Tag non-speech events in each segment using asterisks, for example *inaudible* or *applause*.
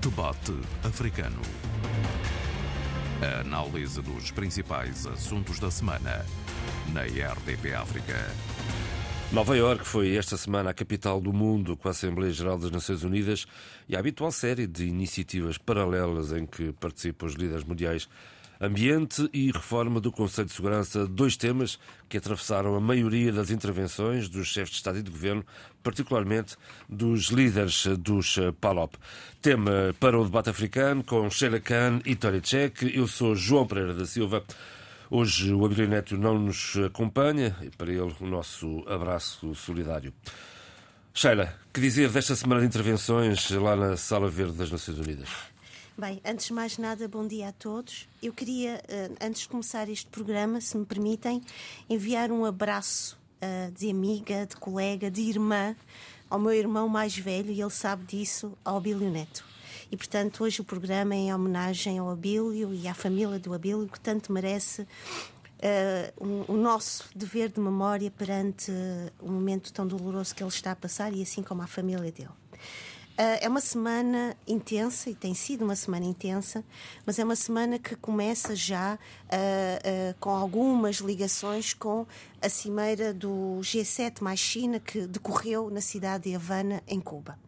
Debate Africano. A análise dos principais assuntos da semana na RDP África. Nova Iorque foi esta semana a capital do mundo com a Assembleia Geral das Nações Unidas e a habitual série de iniciativas paralelas em que participam os líderes mundiais Ambiente e reforma do Conselho de Segurança, dois temas que atravessaram a maioria das intervenções dos chefes de Estado e de Governo, particularmente dos líderes dos PALOP. Tema para o debate africano com Sheila Khan e Tony Cech. Eu sou João Pereira da Silva. Hoje o Abilio Neto não nos acompanha e para ele o nosso abraço solidário. Sheila, que dizer desta semana de intervenções lá na Sala Verde das Nações Unidas? Bem, antes de mais nada, bom dia a todos. Eu queria, eh, antes de começar este programa, se me permitem, enviar um abraço eh, de amiga, de colega, de irmã ao meu irmão mais velho, e ele sabe disso, ao Abílio Neto. E, portanto, hoje o programa é em homenagem ao Abílio e à família do Abílio, que tanto merece uh, um, o nosso dever de memória perante uh, o momento tão doloroso que ele está a passar e assim como a família dele. Uh, é uma semana intensa e tem sido uma semana intensa, mas é uma semana que começa já uh, uh, com algumas ligações com a cimeira do G7 mais China que decorreu na cidade de Havana, em Cuba.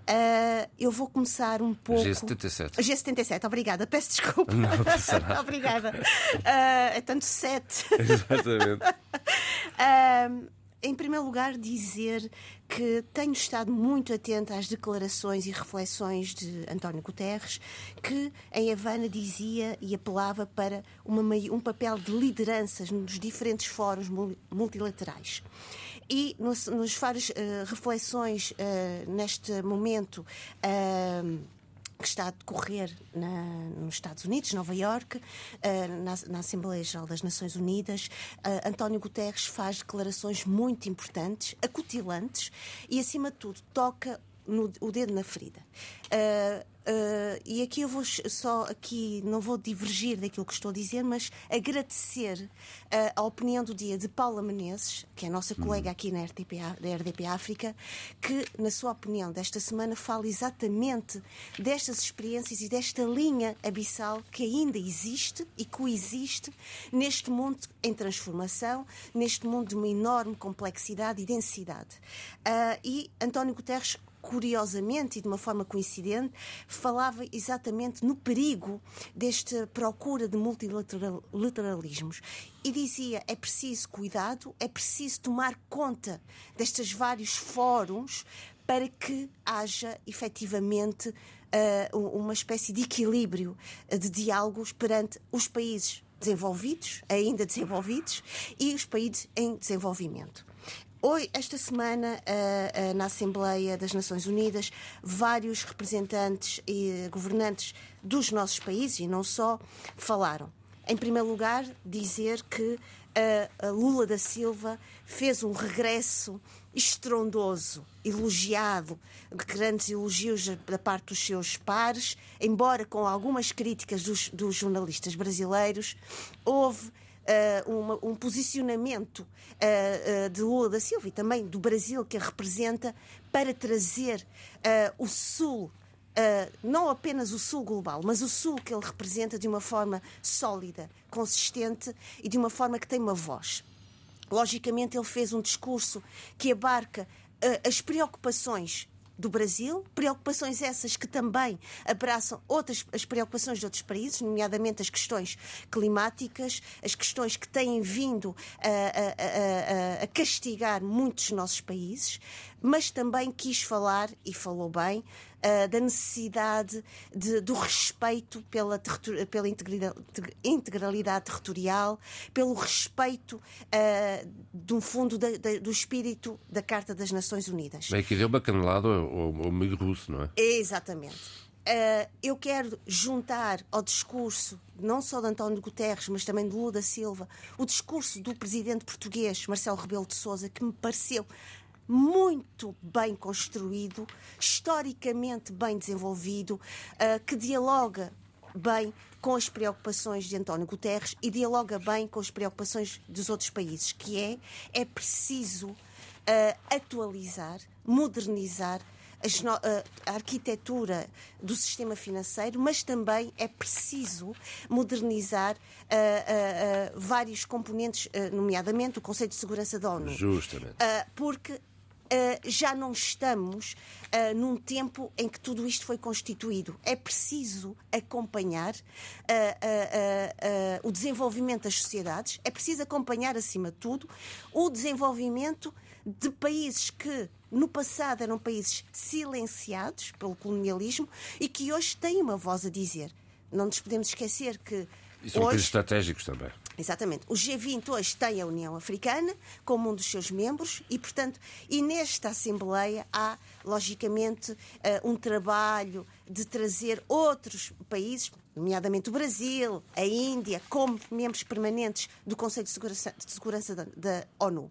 Uh, eu vou começar um pouco. G77. G77, obrigada. Peço desculpa. Não, não *laughs* obrigada. É tanto sete. Exatamente. *laughs* em primeiro lugar, dizer que tenho estado muito atenta às declarações e reflexões de António Guterres, que em Havana dizia e apelava para uma, um papel de lideranças nos diferentes fóruns multilaterais. E nos, nos várias uh, reflexões uh, neste momento. Uh, que está a decorrer na, nos Estados Unidos, Nova Iorque, uh, na, na, Assembleia Geral das Nações Unidas. Uh, António Guterres faz declarações muito importantes, acutilantes e, acima de tudo, toca no, o dedo na ferida. Uh, Uh, e aqui eu vou só aqui não vou divergir daquilo que estou a dizer, mas agradecer uh, a opinião do dia de Paula Menezes, que é a nossa colega aqui na RDP, da RDP África, que na sua opinião desta semana fala exatamente destas experiências e desta linha abissal que ainda existe e coexiste neste mundo em transformação, neste mundo de uma enorme complexidade e densidade. Uh, e António Guterres curiosamente e de uma forma coincidente, falava exatamente no perigo desta procura de multilateralismos. E dizia: é preciso cuidado, é preciso tomar conta destes vários fóruns para que haja efetivamente uh, uma espécie de equilíbrio uh, de diálogos perante os países desenvolvidos, ainda desenvolvidos, e os países em desenvolvimento. Hoje, esta semana, na Assembleia das Nações Unidas, vários representantes e governantes dos nossos países, e não só, falaram. Em primeiro lugar, dizer que uh, Lula da Silva fez um regresso estrondoso, elogiado, grandes elogios da parte dos seus pares, embora com algumas críticas dos, dos jornalistas brasileiros. Houve uh, uma, um posicionamento uh, uh, de Lula da Silva e também do Brasil que a representa para trazer o Sul Uh, não apenas o Sul global, mas o Sul que ele representa de uma forma sólida, consistente e de uma forma que tem uma voz. Logicamente, ele fez um discurso que abarca uh, as preocupações do Brasil, preocupações essas que também abraçam outras as preocupações de outros países, nomeadamente as questões climáticas, as questões que têm vindo a, a, a, a castigar muitos nossos países, mas também quis falar, e falou bem, uh, da necessidade de, do respeito pela, pela integralidade, territorial, pelo respeito uh, de um fundo da, da, do espírito da Carta das Nações Unidas. Bem, aqui deu uma canelada ao, ao amigo russo, não é? Exatamente. Uh, eu quero juntar ao discurso, não só de António Guterres, mas também de Lula da Silva, o discurso do presidente português, Marcelo Rebelo de Sousa, que me pareceu muito bem construído, historicamente bem desenvolvido, uh, que dialoga bem com as preocupações de António Guterres e dialoga bem com as preocupações dos outros países, que é é preciso uh, atualizar, modernizar a arquitetura do sistema financeiro, mas também é preciso modernizar vários componentes, nomeadamente o Conselho de Segurança da ONU. Justamente. porque Uh, já não estamos uh, num tempo em que tudo isto foi constituído. É preciso acompanhar uh, o desenvolvimento das sociedades, é preciso acompanhar, acima de tudo, o desenvolvimento de países que no passado eram países silenciados pelo colonialismo e que hoje têm uma voz a dizer. Não nos podemos esquecer que. E são hoje... países estratégicos também. Exatamente. O G20 hoje tem a União Africana como um dos seus membros e, portanto, e nesta Assembleia há, logicamente, eh, um trabalho de trazer outros países, nomeadamente o Brasil, a Índia, como membros permanentes do Conselho de Segurança, de Segurança da, da, ONU.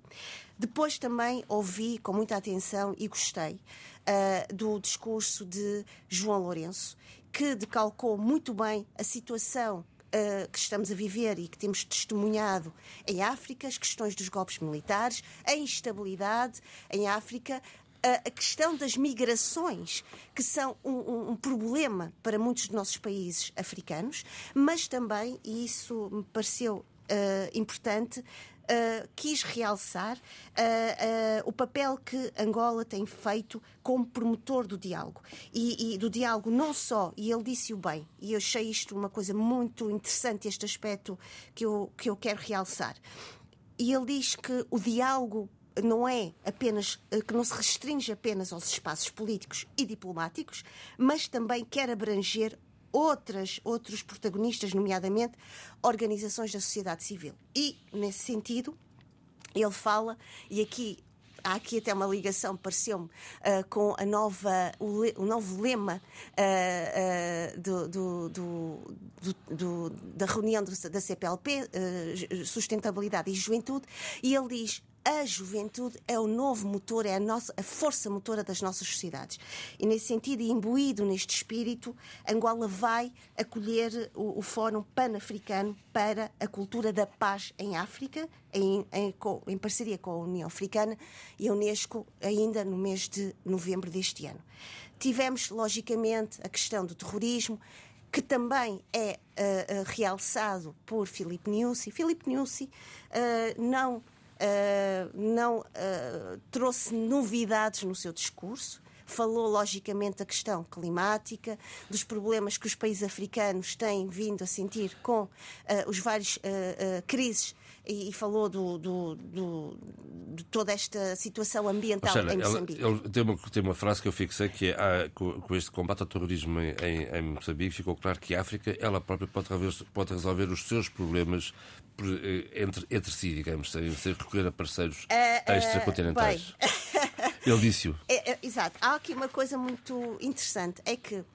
Depois também ouvi com muita atenção e gostei uh, do discurso de João Lourenço, que decalcou muito bem a situação uh, que estamos a viver e que temos testemunhado em África, as questões dos golpes militares, a instabilidade em África, a questão das migrações, que são um, um, problema para muitos dos nossos países africanos, mas também, e isso me pareceu uh, importante, uh, quis realçar uh, o papel que Angola tem feito como promotor do diálogo. E, e, do diálogo não só, e ele disse-o bem, e eu achei isto uma coisa muito interessante, este aspecto que eu, que eu quero realçar. E ele diz que o diálogo não é apenas que não se restringe apenas aos espaços políticos e diplomáticos, mas também quer abranger outras, outros protagonistas, nomeadamente organizações da sociedade civil. E, nesse sentido, ele fala, e aqui há aqui até uma ligação, pareceu-me, uh, com a nova, o, le, o novo lema uh, uh, do, do, do, do, da reunião da CPLP, Sustentabilidade e Juventude, e ele diz a juventude é o novo motor, é a, nossa, a força motora das nossas sociedades. E nesse sentido, imbuído neste espírito, Angola vai acolher o, o Fórum Pan-Africano para a Cultura da Paz em África, em, em, em parceria com a União Africana e a Unesco, ainda no mês de novembro deste ano. Tivemos, logicamente, a questão do terrorismo, que também é uh, realçado por Filipe Niusi. Filipe Niusi uh, não uh, não uh, trouxe novidades no seu discurso. Falou, logicamente, da questão climática, dos problemas que os países africanos têm vindo a sentir com uh, os vários crises e, e falou do, do, do, de toda esta situação ambiental seja, em Moçambique. Tem, uma, tem uma frase que eu fixei que é ah, com, com, este combate ao terrorismo em, em, Moçambique ficou claro que a África ela própria pode resolver, pode resolver os seus problemas eh, entre, entre si, digamos, sem, sem recorrer a parceiros uh, uh, extracontinentais. Ele disse-o. *laughs* É, é, exato. Há aqui uma coisa muito interessante: é que, uh,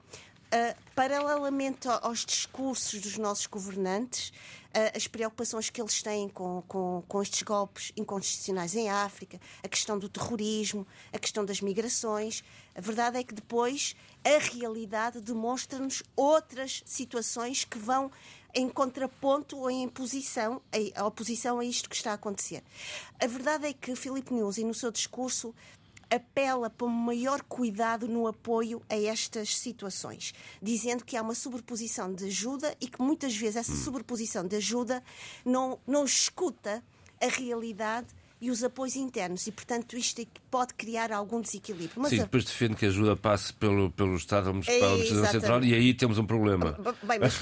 paralelamente aos discursos dos nossos governantes, as preocupações que eles têm com, com, com estes golpes inconstitucionais em África, a questão do terrorismo, a questão das migrações. A verdade é que depois a realidade demonstra-nos outras situações que vão em contraponto ou em posição, a oposição a isto que está a acontecer. A verdade é que Filipe Nunes, no seu discurso, apela para um maior cuidado no apoio a estas situações, dizendo que há uma sobreposição de ajuda e que muitas vezes essa hum. sobreposição de ajuda não, não escuta a realidade e os apoios internos e, portanto, isto é pode criar algum desequilíbrio. Mas Sim, a... depois defende que a ajuda passe pelo, pelo Estado Municipal, pela Administração Central e aí temos um problema. Bem, mas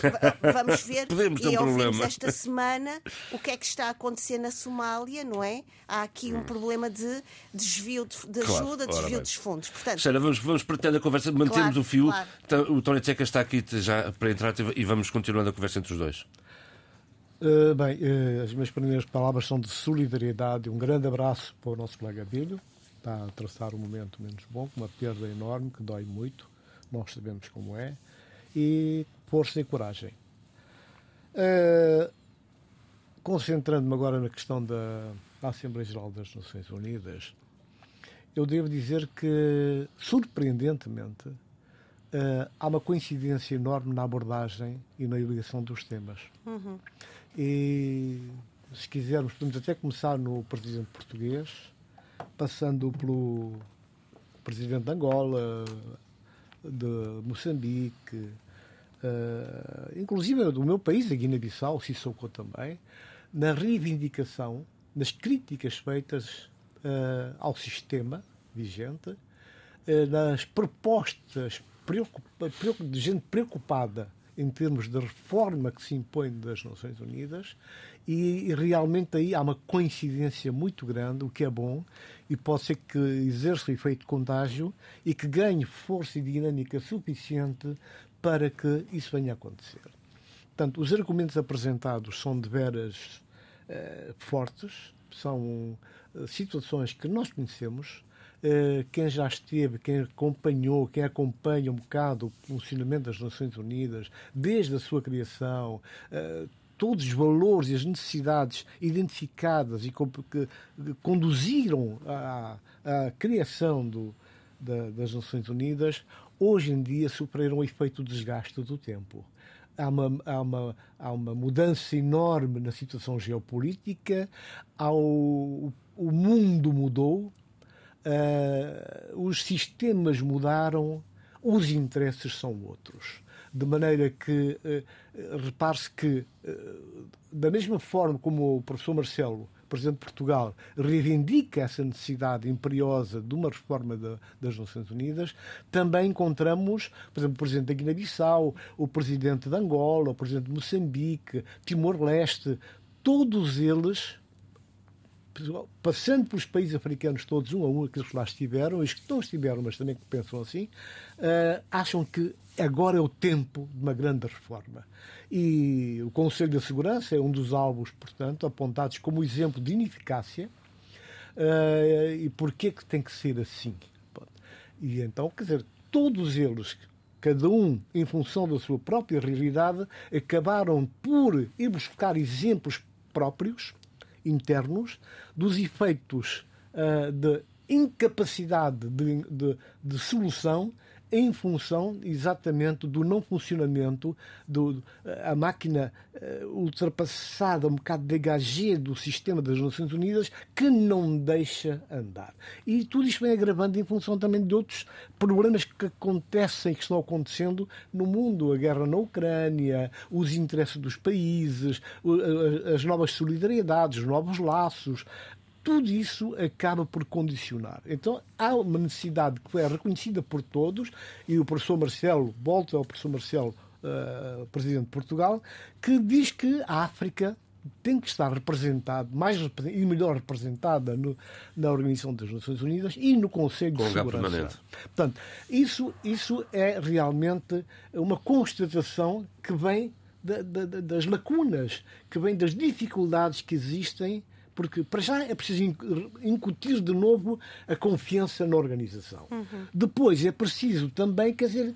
vamos ver *laughs* Podemos ter um problema. esta semana o que é que está a acontecer na Somália, não é? Há aqui um hum. problema de desvio de, de claro, ajuda, desvio dos fundos. Portanto... Sheila, vamos, vamos pretender a conversa, mantemos claro, o fio. Claro. Então, o Tony Checa está aqui já para entrar e vamos continuando a conversa entre os dois. Uh, bem, uh, as minhas primeiras palavras são de solidariedade. Um grande abraço para o nosso colega Abílio. Está a traçar um momento menos bom, uma perda enorme que dói muito. Nós sabemos como é. E força e coragem. Uh, Concentrando-me agora na questão da Assembleia Geral das Nações Unidas, eu devo dizer que, surpreendentemente, há uma coincidência enorme na abordagem e na eleição dos temas. Uhum. E se quisermos, podemos até começar no presidente português, passando pelo presidente de Angola, de Moçambique, uh, inclusive do meu país, a Guiné-Bissau, Sissoko também, na reivindicação, nas críticas feitas uh, ao sistema vigente, uh, nas propostas de gente preocupada em termos de reforma que se impõe das Nações Unidas e, e, realmente aí há uma coincidência muito grande, o que é bom, e pode ser que exerça o efeito contágio e que ganhe força e dinâmica suficiente para que isso venha a acontecer. Portanto, os argumentos apresentados são de veras eh, fortes, são eh, situações que nós conhecemos, quem já esteve, quem acompanhou, quem acompanha um bocado o funcionamento das Nações Unidas, desde a sua criação, eh, todos os valores e as necessidades identificadas e que conduziram à, criação do, da, das Nações Unidas, hoje em dia sofreram o efeito desgaste do tempo. Há uma, há, uma, há uma mudança enorme na situação geopolítica, ao, o mundo mudou, uh, os sistemas mudaram, os interesses são outros. De maneira que, uh, repare-se que, uh, da mesma forma como o professor Marcelo, Presidente de Portugal, reivindica essa necessidade imperiosa de uma reforma de, das Nações Unidas, também encontramos, por exemplo, o Presidente da Guiné-Bissau, o Presidente de Angola, o Presidente de Moçambique, Timor-Leste, todos eles passando pelos países africanos todos, um a um, aqueles que lá estiveram, os que não estiveram, mas também que pensam assim, uh, acham que agora é o tempo de uma grande reforma. E o Conselho da Segurança é um dos alvos, portanto, apontados como exemplo de ineficácia. Uh, e porquê que tem que ser assim? E então, quer dizer, todos eles, cada um em função da sua própria realidade, acabaram por ir buscar exemplos próprios internos dos efeitos uh, de incapacidade de, de, de, solução em função exatamente do não funcionamento do a máquina uh, ultrapassada, um bocado degagê do sistema das Nações Unidas que não deixa andar. E tudo isto vem agravando em função também de outros problemas que acontecem, que estão acontecendo no mundo, a guerra na Ucrânia, os interesses dos países, as novas solidariedades, os novos laços, tudo isso acaba por condicionar. Então há uma necessidade que é reconhecida por todos, e o professor Marcelo, volta ao professor Marcelo, uh, presidente de Portugal, que diz que a África tem que estar representada, mais e melhor representada no, na Organização das Nações Unidas e no Conselho de Segurança. Permanente. Portanto, isso, isso é realmente uma constatação que vem das lacunas, que vem das dificuldades que existem porque para já é preciso incutir de novo a confiança na organização. Uhum. Depois é preciso também, quer dizer,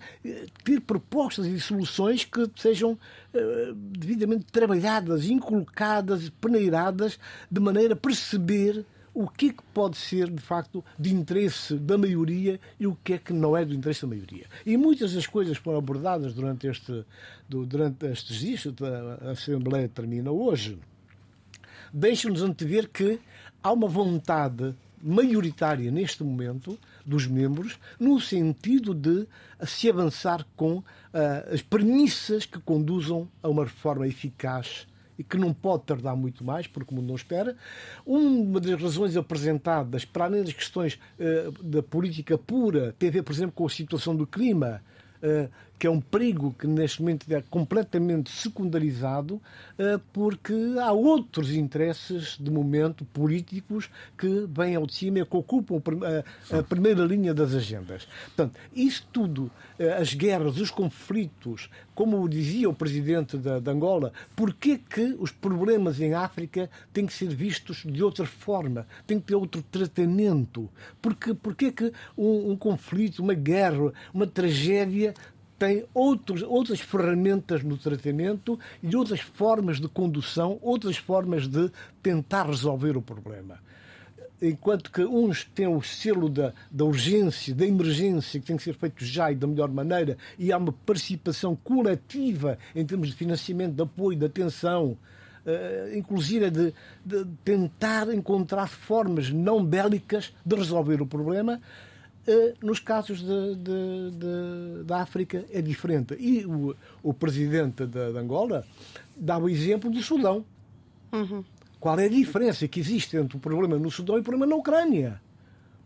ter propostas e soluções que sejam uh, devidamente trabalhadas, incolocadas, peneiradas, de maneira a perceber o que é que pode ser, de facto, de interesse da maioria e o que é que não é do interesse da maioria. E muitas das coisas foram abordadas durante, este, durante estes dias, a Assembleia termina hoje, deixa-nos antever que há uma vontade maioritária neste momento dos membros no sentido de se avançar com uh, as premissas que conduzam a uma reforma eficaz e que não pode tardar muito mais, porque o mundo não espera. Uma das razões apresentadas, para além das questões uh, da política pura, tem a ver, por exemplo, com a situação do clima, uh, que é um perigo que neste momento é completamente secundarizado, eh, porque há outros interesses de momento políticos que vêm ao de cima e que ocupam a primeira linha das agendas. Portanto, isso tudo, eh, as guerras, os conflitos, como dizia o presidente da, de Angola, porquê que os problemas em África têm que ser vistos de outra forma, têm que ter outro tratamento? Porque, porquê que um, um conflito, uma guerra, uma tragédia tem outros, outras ferramentas no tratamento e outras formas de condução, outras formas de tentar resolver o problema. Enquanto que uns têm o selo da, da urgência, da emergência, que tem que ser feito já e da melhor maneira, e há uma participação coletiva em termos de financiamento, de apoio, de atenção, Uh, inclusive de, de, tentar encontrar formas não bélicas de resolver o problema, nos casos de, de, de, da África é diferente. E o, o presidente de, Angola dá o exemplo do Sudão. Uhum. Qual é a diferença que existe entre o problema no Sudão e o problema na Ucrânia?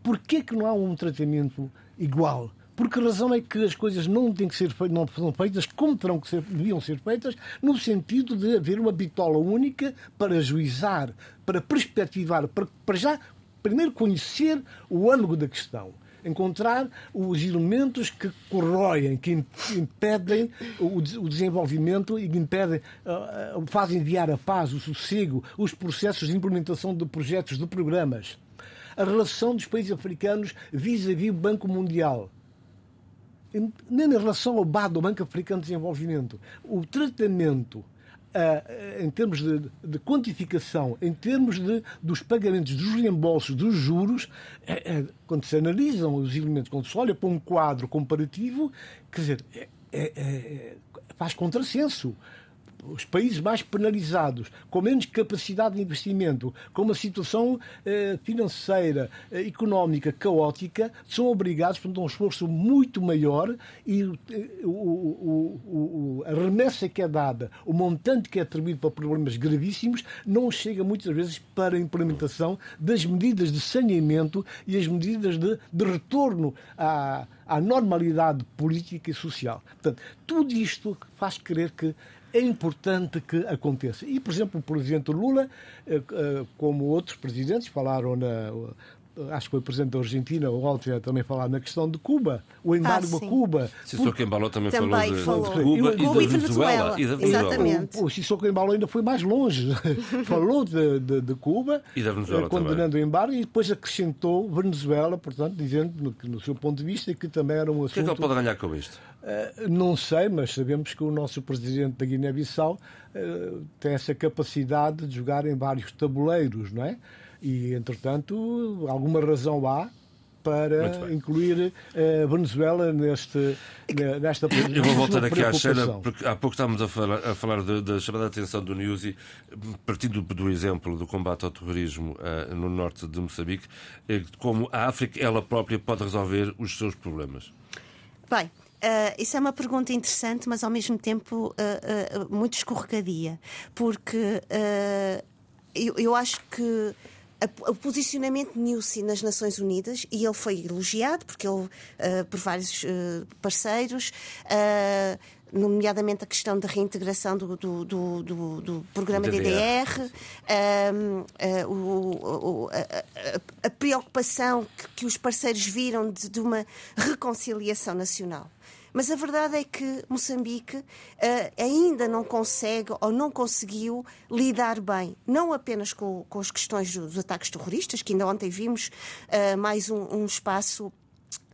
Por que, que não há um tratamento igual? Por que razão é que as coisas não têm que ser feitas, não são feitas como terão que ser, deviam ser feitas, no sentido de haver uma bitola única para juizar, para perspectivar, para, para já primeiro conhecer o ângulo da questão encontrar os elementos que corroem, que impedem o desenvolvimento e que impedem, uh, fazem enviar a paz, o sossego, os processos de implementação de projetos, de programas. A relação dos países africanos vis-à-vis -vis o Banco Mundial nem em relação ao BAD, o Banco Africano de Desenvolvimento, o tratamento em termos de, de, quantificação, em termos de, dos pagamentos, dos reembolsos, dos juros, é, é, quando se analisam os elementos, quando se olha para um quadro comparativo, quer dizer, é, faz contrassenso os países mais penalizados, com menos capacidade de investimento, com uma situação eh, financeira, eh, económica caótica, são obrigados a um esforço muito maior e eh, o, o, o, a remessa que é dada, o montante que é atribuído para problemas gravíssimos, não chega muitas vezes para a implementação das medidas de saneamento e as medidas de, de retorno à, à normalidade política e social. Portanto, tudo isto faz crer que é importante que aconteça. E, por exemplo, o presidente Lula, eh, eh, como outros presidentes, falaram na, acho que foi o presidente da Argentina, o Walter, também falar na questão de Cuba, o embargo ah, a Cuba. Sissoko Embalo também, também falou, de, falou. de Cuba, e, e, da Venezuela. E da Venezuela. Exatamente. O, o Sissoko Embalo ainda foi mais longe. *laughs* falou de, de, de, Cuba, e da Venezuela condenando também. o embargo, e depois acrescentou Venezuela, portanto, dizendo que, no seu ponto de vista, que também era um assunto... O que é que ele pode ganhar com isto? Uh, não sei, mas sabemos que o nosso presidente da Guiné-Bissau uh, tem essa capacidade de jogar em vários tabuleiros, não é? E, entretanto, alguma razão há para incluir a eh, Venezuela neste, nesta Eu vou voltar aqui à cena, porque há pouco estávamos a falar, a falar da chamada atenção do Newsy, partindo do exemplo do combate ao terrorismo uh, no norte de Moçambique, como a África, ela própria, pode resolver os seus problemas. Bem, Uh, isso é uma pergunta interessante, mas ao mesmo tempo uh, uh, muito escorregadia, porque eu, eu, acho que o posicionamento de Nilsi nas Nações Unidas, e ele foi elogiado porque ele, uh, por vários uh, parceiros, uh, nomeadamente a questão da reintegração do, do, do, do, do programa DDR, DDR o, a, a, preocupação que, que, os parceiros viram de, de uma reconciliação nacional. Mas a verdade é que Moçambique uh, ainda não consegue ou não conseguiu lidar bem, não apenas com, com as questões dos ataques terroristas, que ainda ontem vimos uh, mais um, um espaço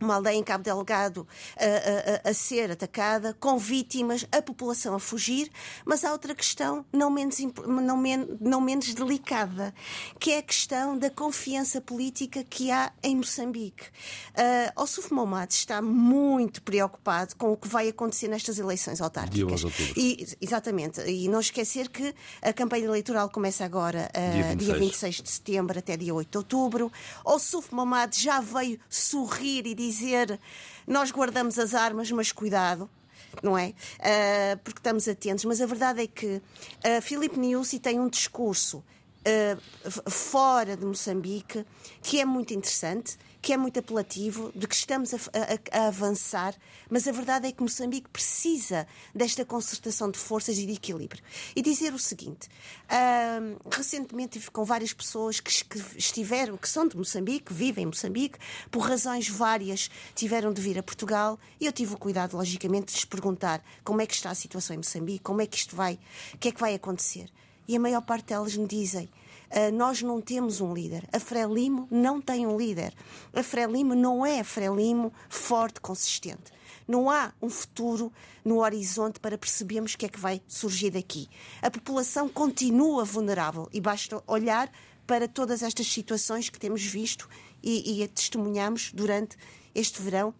uma aldeia em Cabo Delgado a, a, a, ser atacada, com vítimas, a população a fugir, mas há outra questão não menos, não, men, não menos delicada, que é a questão da confiança política que há em Moçambique. Uh, Ossuf Momad está muito preocupado com o que vai acontecer nestas eleições autárquicas. E, exatamente. E não esquecer que a campanha eleitoral começa agora uh, dia, 26. dia 26 de setembro até dia 8 de outubro. Ossuf Momad já veio sorrir e dizer dizer nós guardamos as armas, mas cuidado não é? Uh, porque estamos atentos. Mas a verdade é que uh, Filipe Niusi tem um discurso uh, fora de Moçambique que é muito interessante que é muito apelativo, de que estamos a, a, a, avançar, mas a verdade é que Moçambique precisa desta concertação de forças e de equilíbrio. E dizer o seguinte: recentemente estive com várias pessoas que, que, estiveram, que são de Moçambique, vivem em Moçambique, por razões várias tiveram de vir a Portugal, e eu tive o cuidado, logicamente, de lhes perguntar como é que está a situação em Moçambique, como é que isto vai, o que é que vai acontecer. E a maior parte delas me dizem nós não temos um líder. A Frelimo não tem um líder. A Frelimo não é a Frelimo forte, consistente. Não há um futuro no horizonte para percebermos o que é que vai surgir daqui. A população continua vulnerável e basta olhar para todas estas situações que temos visto e, e testemunhamos durante este verão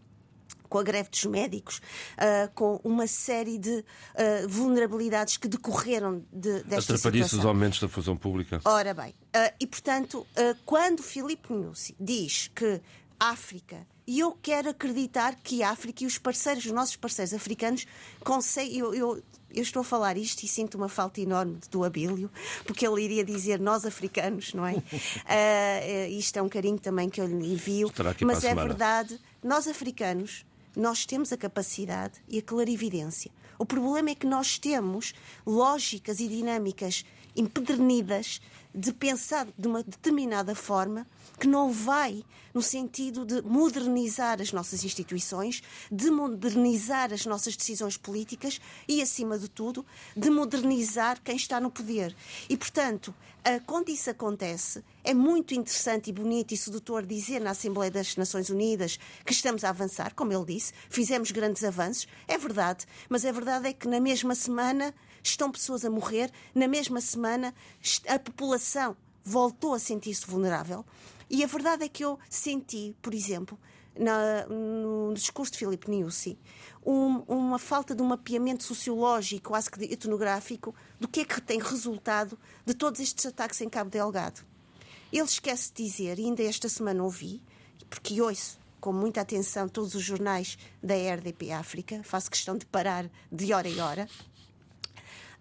com a greve dos médicos, uh, com uma série de uh, vulnerabilidades que decorreram de, desta situação. os aumentos da fusão pública. Ora bem, uh, e portanto, quando Filipe Nussi diz que África E eu quero acreditar que a África e os parceiros, os nossos parceiros africanos, conseguem. Eu, eu, eu estou a falar isto e sinto uma falta enorme do Abílio, porque ele iria dizer nós africanos, não é? uh, *laughs* isto é um carinho também que eu lhe envio. Mas é verdade, nós africanos, nós temos a capacidade e a clarividência. O problema é que nós temos lógicas e dinâmicas empedernidas de pensar de uma determinada forma que não vai no sentido de modernizar as nossas instituições, de modernizar as nossas decisões políticas e, acima de tudo, de modernizar quem está no poder. E, portanto, quando isso acontece, é muito interessante e bonito e sedutor dizer na Assembleia das Nações Unidas que estamos a avançar, como ele disse, fizemos grandes avanços. É verdade, mas a verdade é que na mesma semana estão pessoas a morrer, na mesma semana a população voltou a sentir-se vulnerável. E a verdade é que eu senti, por exemplo, na, no discurso de Filipe Niusi, um, uma falta de um mapeamento sociológico, quase que etnográfico, do que é que tem resultado de todos estes ataques em Cabo Delgado. Ele esquece de dizer, e ainda esta semana ouvi, porque ouço com muita atenção todos os jornais da RDP África, faço questão de parar de hora em hora,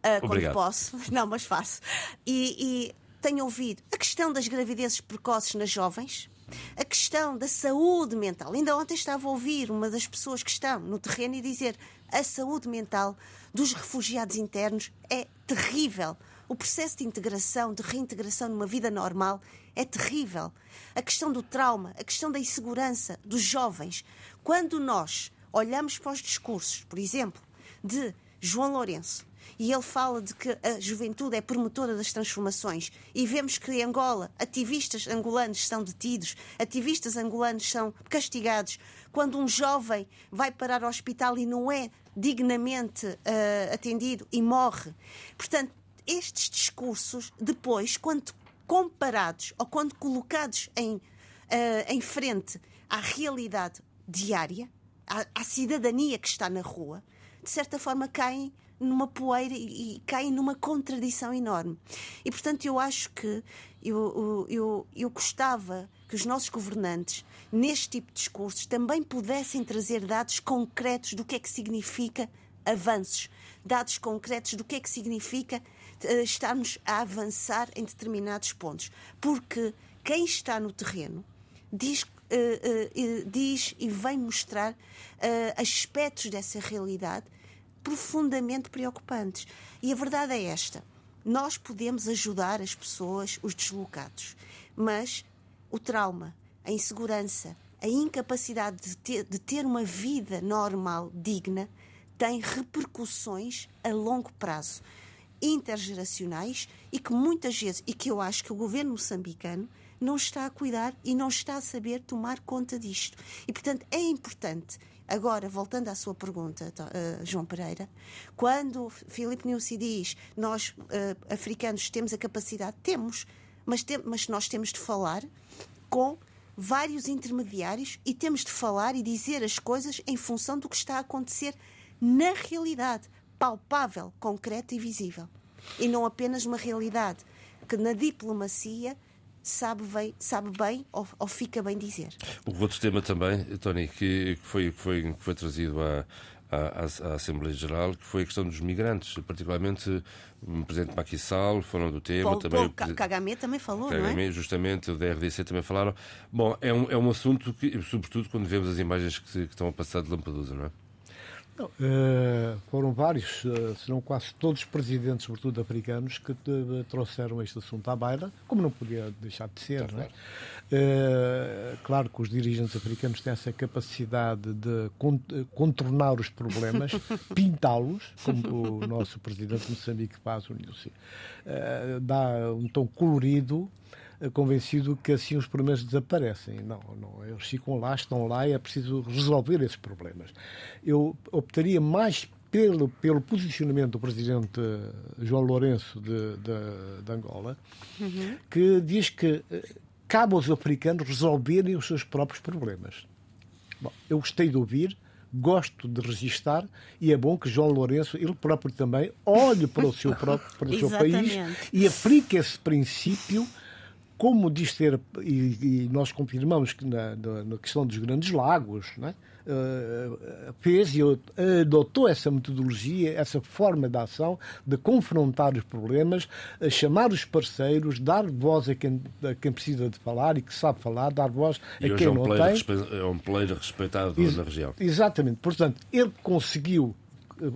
uh, quando posso, *laughs* não, mas faço. E, e tenho ouvido a questão das gravidezes precoces nas jovens, a questão da saúde mental. Ainda ontem estava a ouvir uma das pessoas que estão no terreno e dizer a saúde mental dos refugiados internos é terrível. O processo de integração, de reintegração numa vida normal é terrível. A questão do trauma, a questão da insegurança dos jovens. Quando nós olhamos para os discursos, por exemplo, de João Lourenço, e ele fala de que a juventude é promotora das transformações. E vemos que em Angola ativistas angolanos são detidos, ativistas angolanos são castigados. Quando um jovem vai parar ao hospital e não é dignamente uh, atendido e morre. Portanto, estes discursos, depois, quando comparados ou quando colocados em, uh, em frente à realidade diária, à, à cidadania que está na rua, de certa forma caem numa poeira e, caem numa contradição enorme. E, portanto, eu acho que eu, eu, eu gostava que os nossos governantes, neste tipo de discursos, também pudessem trazer dados concretos do que é que significa avanços, dados concretos do que é que significa uh, estarmos a avançar em determinados pontos. Porque quem está no terreno diz, uh, uh, diz e vem mostrar aspectos dessa realidade profundamente preocupantes. E a verdade é esta: nós podemos ajudar as pessoas, os deslocados, mas o trauma, a insegurança, a incapacidade de ter, de ter uma vida normal, digna, tem repercussões a longo prazo, intergeracionais e que muitas vezes, e que eu acho que o governo moçambicano não está a cuidar e não está a saber tomar conta disto. E, portanto, é importante Agora, voltando à sua pergunta, uh, João Pereira, quando Filipe Nussi diz nós, uh, africanos, temos a capacidade, temos, mas, tem, mas nós temos de falar com vários intermediários e temos de falar e dizer as coisas em função do que está a acontecer na realidade, palpável, concreta e visível. E não apenas uma realidade que na diplomacia sabe bem, sabe bem ou, ou, fica bem dizer. O outro tema também, Tony, que foi, foi, que foi trazido à, à, à, Assembleia Geral, que foi a questão dos migrantes, particularmente o Presidente Macky Sall falou do tema. Paul, também, Paul, Kagame também falou, Kagame, não é? justamente, o DRDC também falaram. Bom, é um, é um assunto que, sobretudo quando vemos as imagens que, que estão a passar de Lampedusa, não é? Não, uh, foram vários, uh, se não quase todos os presidentes, sobretudo africanos, que te, uh, trouxeram este assunto à baila, como não podia deixar de ser. Não é? claro que os dirigentes africanos têm essa capacidade de contornar os problemas, *laughs* pintá-los, como o nosso presidente de Moçambique faz, o Nilce. dá um tom colorido convencido que assim os problemas desaparecem. Não, não, eles ficam lá, estão lá e é preciso resolver esses problemas. Eu optaria mais pelo, pelo posicionamento do presidente João Lourenço de, de, de Angola, uhum. que diz que eh, cabe aos africanos resolverem os seus próprios problemas. Bom, eu gostei de ouvir, gosto de registar e é bom que João Lourenço, ele próprio também, olhe para o seu próprio para o seu país *laughs* e aplique esse princípio como diz ter, e, e nós confirmamos que na, na, questão dos grandes lagos, né, uh, fez e adotou essa metodologia, essa forma de ação, de confrontar os problemas, chamar os parceiros, dar voz a quem, a quem precisa de falar e que sabe falar, dar voz a quem é um não tem. É um player respeitado Ex na região. Exatamente. Portanto, ele conseguiu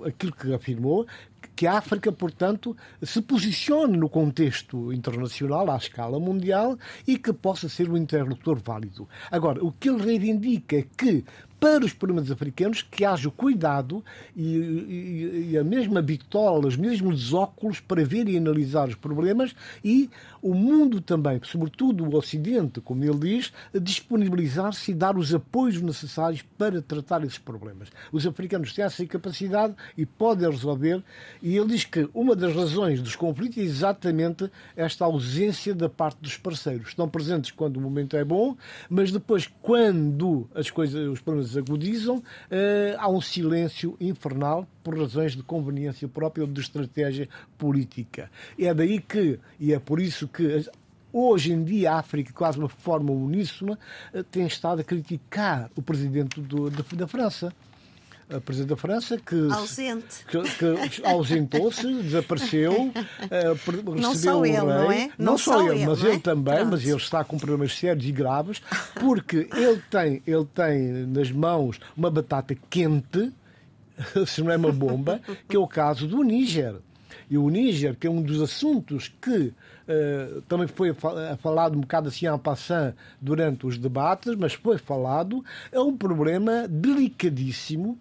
aquilo que afirmou, que a África, portanto, se posicione no contexto internacional, à escala mundial, e que possa ser um interlocutor válido. Agora, o que ele reivindica é que para os problemas africanos que haja cuidado e, e, e, a mesma bitola, os mesmos óculos para ver e analisar os problemas e o mundo também, sobretudo o Ocidente, como ele diz, disponibilizar-se e dar os apoios necessários para tratar esses problemas. Os africanos têm essa capacidade e podem resolver e ele diz que uma das razões dos conflitos é exatamente esta ausência da parte dos parceiros. Estão presentes quando o momento é bom, mas depois, quando as coisas, os problemas agudizam, eh, há um silêncio infernal por razões de conveniência própria ou de estratégia política. É daí que, e é por isso que hoje em dia a África, quase uma forma uníssona, eh, tem estado a criticar o presidente do, da, da França a Presidente da França, que, Ausente. que, que ausentou-se, desapareceu, *laughs* uh, não só ele, não é? Não, não só, só, ele, mas é? ele também, Pronto. mas ele está com problemas sérios e graves, porque ele tem, ele tem nas mãos uma batata quente, *laughs* se não é uma bomba, *laughs* que é o caso do Níger. E o Níger, que é um dos assuntos que uh, também foi falado um bocado assim en passant durante os debates, mas foi falado, é um problema delicadíssimo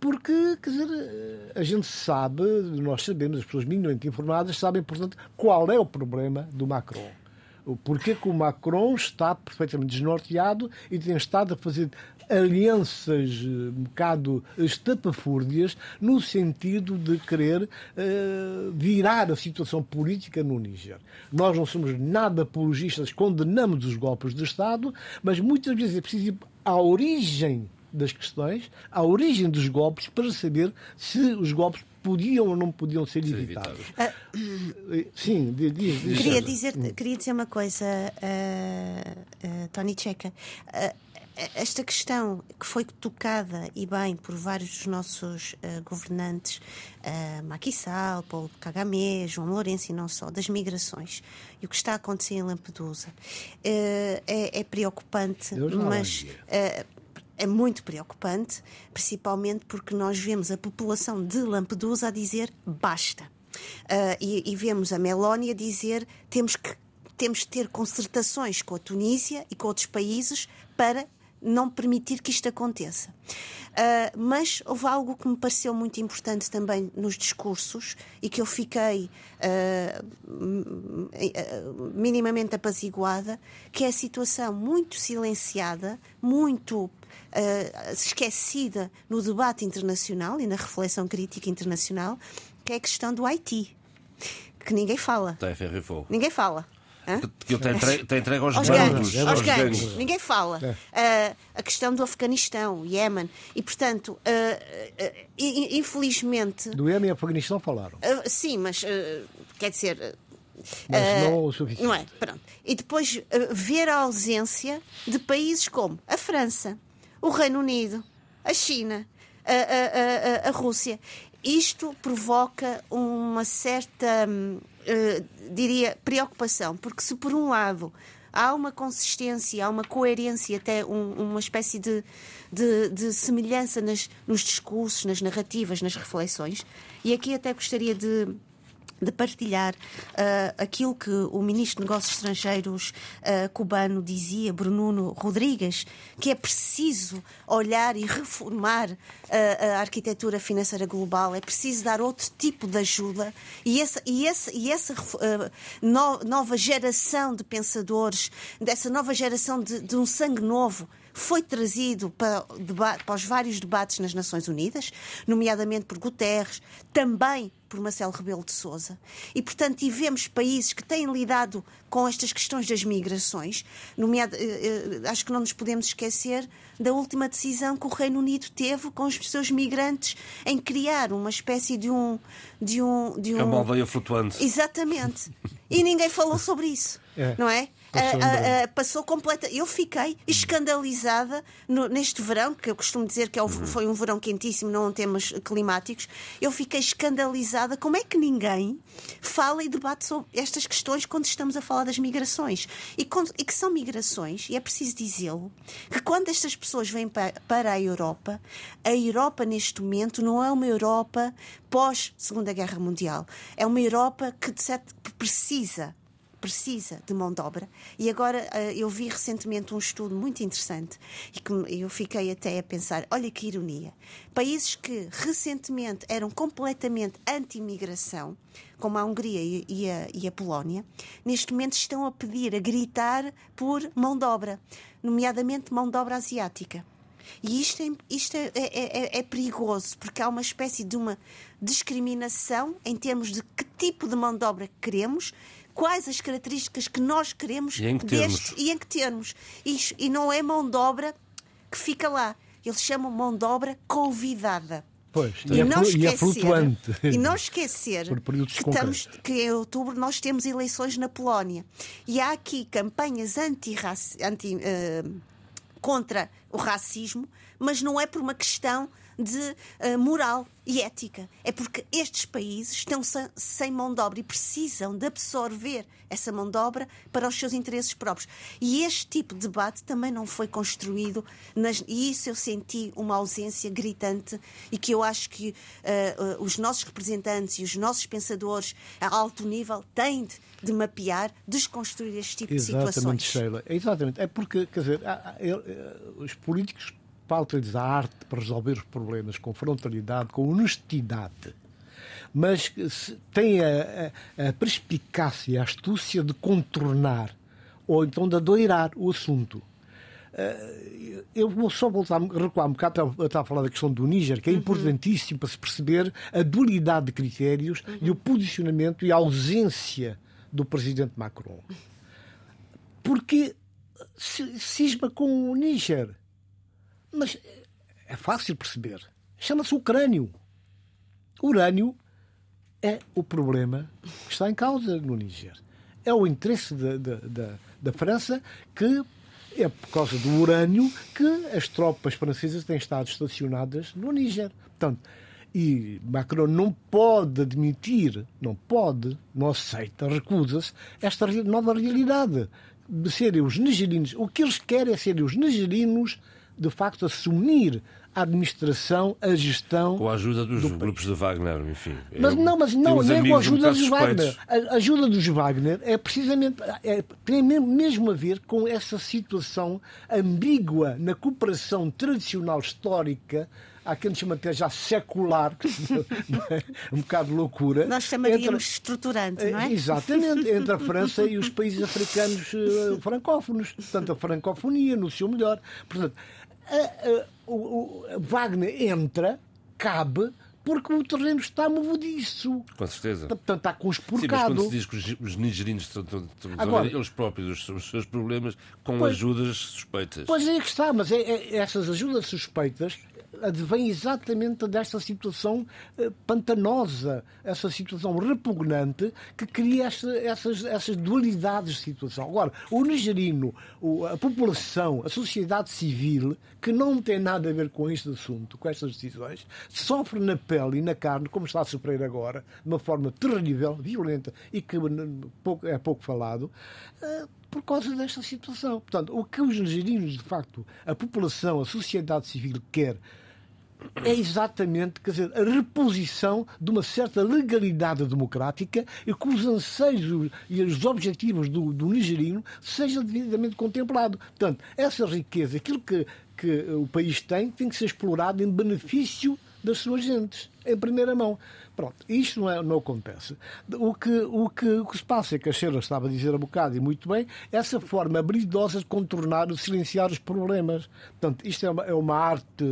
porque, quer dizer, a gente sabe, nós sabemos, as pessoas minimamente informadas sabem, portanto, qual é o problema do Macron. Porquê que o Macron está perfeitamente desnorteado e tem estado a fazer alianças eh, um bocado estapafúrdias no sentido de querer uh, virar a situação política no Níger. Nós não somos nada apologistas, condenamos os golpes de Estado, mas muitas vezes é preciso ir à origem das questões, à origem dos golpes, para saber se os golpes podiam ou não podiam ser, ser evitados. Ah, Sim, diz, diz, queria, dizer, queria dizer uma coisa, uh, uh, Tony Checa. Uh, esta questão que foi tocada e bem por vários dos nossos uh, governantes, uh, Macky Sall, Paulo Kagame, João Lourenço e não só, das migrações e o que está a acontecer em Lampedusa, uh, é, é, preocupante, mas é muito preocupante, principalmente porque nós vemos a população de Lampedusa a dizer basta. Uh, e, e, vemos a Melónia dizer temos que temos que ter concertações com a Tunísia e com outros países para não permitir que isto aconteça. Uh, mas houve algo que me pareceu muito importante também nos discursos e que eu fiquei uh, minimamente apaziguada, que é a situação muito silenciada, muito uh, esquecida no debate internacional e na reflexão crítica internacional, que é a questão do Haiti, que ninguém fala. Ninguém fala. Que ele tem entregue, tem entregue aos, aos gangues. Aos gangues. Ninguém fala. É. Uh, a questão do Afeganistão, Iémen. E, portanto, uh, uh, infelizmente. Do Iémen e Afeganistão falaram. sim, mas quer dizer. Mas não o suficiente. Não é? Pronto. E depois ver a ausência de países como a França, o Reino Unido, a China, a, a, a, a Rússia. Isto provoca uma certa, uh, diria, preocupação, porque se por um lado há uma consistência, há uma coerência, até um, uma espécie de, de, de semelhança nas, nos discursos, nas narrativas, nas reflexões, e aqui até gostaria de de partilhar uh, aquilo que o ministro de Negócios Estrangeiros uh, cubano dizia, Bruno Rodrigues, que é preciso olhar e reformar uh, a arquitetura financeira global, é preciso dar outro tipo de ajuda. E essa, e essa, e essa no, nova geração de pensadores, dessa nova geração de, de um sangue novo, foi trazido para, para os vários debates nas Nações Unidas, nomeadamente por Guterres, também por Marcelo Rebelo de Sousa. E, portanto, tivemos países que têm lidado com estas questões das migrações, nomeado, eh, eh, acho que não nos podemos esquecer da última decisão que o Reino Unido teve com os seus migrantes em criar uma espécie de um. De um, de um... É uma aldeia flutuante. Exatamente. E ninguém falou sobre isso, é. não é? Passou, a, a, passou completa. Eu fiquei escandalizada no, neste verão, que eu costumo dizer que é o, uhum. foi um verão quentíssimo, não temas climáticos. Eu fiquei escandalizada como é que ninguém fala e debate sobre estas questões quando estamos a falar das migrações. E, e que são migrações, e é preciso dizê-lo, que quando estas pessoas vêm para, para a Europa, a Europa neste momento não é uma Europa pós Segunda Guerra Mundial. É uma Europa que, de certo, precisa precisa de mão de obra. E agora eh, eu vi recentemente um estudo muito interessante e que eu fiquei até a pensar: olha que ironia. Países que recentemente eram completamente anti-imigração, como a Hungria e a, e a Polónia, neste momento estão a pedir, a gritar por mão de obra, nomeadamente mão de obra asiática. E isto, é, isto é, é, é, é, perigoso, porque há uma espécie de uma discriminação em termos de que tipo de mão de obra queremos quais as características que nós queremos e em que destes e em que termos. E, e não é mão de obra que fica lá. Eles chamam mão de obra convidada. Pois, e, é, esquecer, e é flutuante. *laughs* E não esquecer que, estamos, que em outubro nós temos eleições na Polónia. E há aqui campanhas anti, anti uh, contra o racismo, mas não é por uma questão de uh, moral e ética. É porque estes países estão sem mão de obra e precisam de absorver essa mão de obra para os seus interesses próprios. E este tipo de debate também não foi construído, nas, e isso eu senti uma ausência gritante e que eu acho que uh, uh, os nossos representantes e os nossos pensadores a alto nível têm de, de mapear, desconstruir este tipo Exatamente, de situações. Sheila. Exatamente. É porque, quer dizer, há, há, os políticos falta-lhes a arte para resolver os problemas com frontalidade, com honestidade. Mas tem a, a, a perspicácia, a astúcia de contornar ou então de adoirar o assunto. Eh, eu vou só voltar, recuar um bocado, estava a falar da questão do Níger, que é uhum. importantíssimo para se perceber a dualidade de critérios uhum. e o posicionamento e a ausência do presidente Macron. *laughs* Porque cisma com o Níger. Mas é fácil perceber. Chama-se ucrânio. Urânio é o problema que está em causa no Níger. É o interesse da, da, da, da França que é por causa do urânio que as tropas francesas têm estado estacionadas no Níger. Portanto, e Macron não pode admitir, não pode, não aceita, recusa-se esta nova realidade de serem os nigerinos. O que eles querem é serem os nigerinos de facto, assumir a administração, a gestão. Com a ajuda dos do grupos país. de Wagner, enfim. Mas é, não, mas não, nem é com a ajuda dos Wagner. A ajuda dos Wagner é precisamente. É, tem mesmo a ver com essa situação ambígua na cooperação tradicional histórica há quem chama até já secular, é *laughs* um bocado loucura. Nós chamaríamos entre, estruturante, não é? Exatamente, *laughs* entre a França e os países africanos uh, francófonos. Portanto, a francofonia no seu melhor. Portanto, a, a, o, o Wagner entra, cabe, porque o terreno está movediço. Com certeza. Portanto, está conspurcado. Sim, mas quando se diz que os, os nigerinos Agora, eles próprios os, seus problemas com pois, ajudas suspeitas. Pois é que está, mas é, é, essas ajudas suspeitas advém exatamente desta situação eh, pantanosa, essa situação repugnante que cria essa, essas, essas dualidades de situação. Agora, o nigerino, a população, a sociedade civil, que não tem nada a ver com este assunto, com estas decisões, sofre na pele e na carne, como está a sofrer agora, de uma forma terrível, violenta e que é pouco falado, eh, por causa desta situação. Portanto, o que os nigerinos, de facto, a população, a sociedade civil quer é exatamente quer dizer, a reposição de uma certa legalidade democrática e que os anseios e os objetivos do, do nigerino sejam devidamente contemplados. Portanto, essa riqueza, aquilo que, que o país tem, tem que ser explorado em benefício das suas gentes, em primeira mão. Pronto, isto não, é, não acontece. O que, o, que, o que se passa é que a Sheila estava a dizer há bocado, e muito bem, essa forma habilidosa de contornar, de silenciar os problemas. Portanto, isto é uma, é uma arte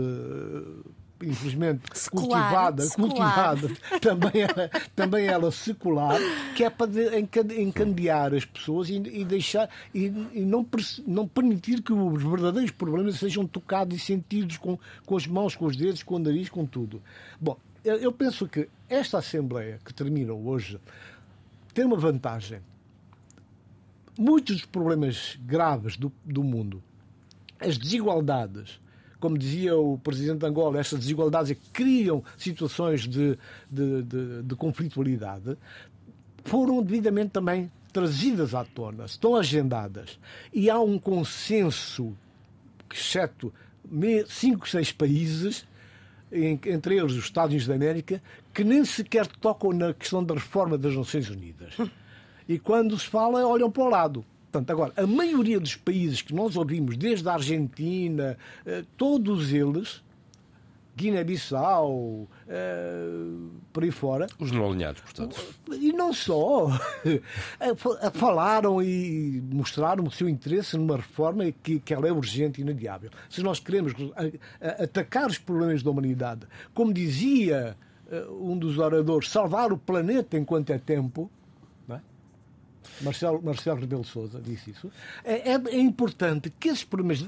infelizmente secular, cultivada, secular. cultivada também, ela, também ela secular, que é para encandear as pessoas e, e deixar e, e, não, não permitir que os verdadeiros problemas sejam tocados e sentidos com, com as mãos, com os dedos, com o nariz, com tudo. Bom, eu, eu penso que esta Assembleia que termina hoje tem uma vantagem. Muitos dos problemas graves do, do mundo, as desigualdades, como dizia o presidente de Angola, estas desigualdades é criam situações de, de, de, de conflitualidade, foram devidamente também trazidas à tona, estão agendadas. E há um consenso, exceto cinco, seis países, entre eles os Estados Unidos da América, que nem sequer tocam na questão da reforma das Nações Unidas. E quando se fala, olham para o lado. Portanto, agora, a maioria dos países que nós ouvimos, desde a Argentina, eh, todos eles, Guiné-Bissau, eh, por aí fora. Os não alinhados, portanto. E não só. *laughs* Falaram e mostraram o seu interesse numa reforma que, que ela é urgente e inadiável. Se nós queremos atacar os problemas da humanidade, como dizia eh, um dos oradores, salvar o planeta enquanto é tempo, Marcelo, Marcelo Rebelo Souza disse isso, é, é, é, importante que esses problemas,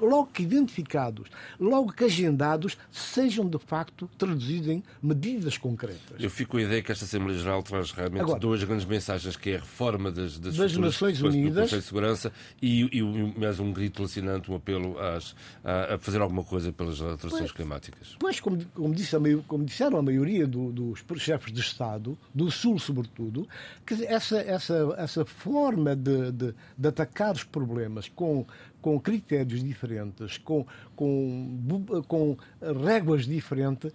logo que identificados, logo que agendados, sejam de facto traduzidos em medidas concretas. Eu fico com a ideia que esta Assembleia Geral traz realmente Agora, duas grandes mensagens, que é a reforma das, das, das Nações Unidas de Segurança e, e mais um grito alucinante, um apelo às, a, a, fazer alguma coisa pelas alterações pois, climáticas. Pois, como, como, disse a, como disseram a maioria do, dos chefes de Estado, do Sul sobretudo, que essa, essa, essa forma de, de, de atacar os problemas com, com critérios diferentes, com, com, com réguas diferentes,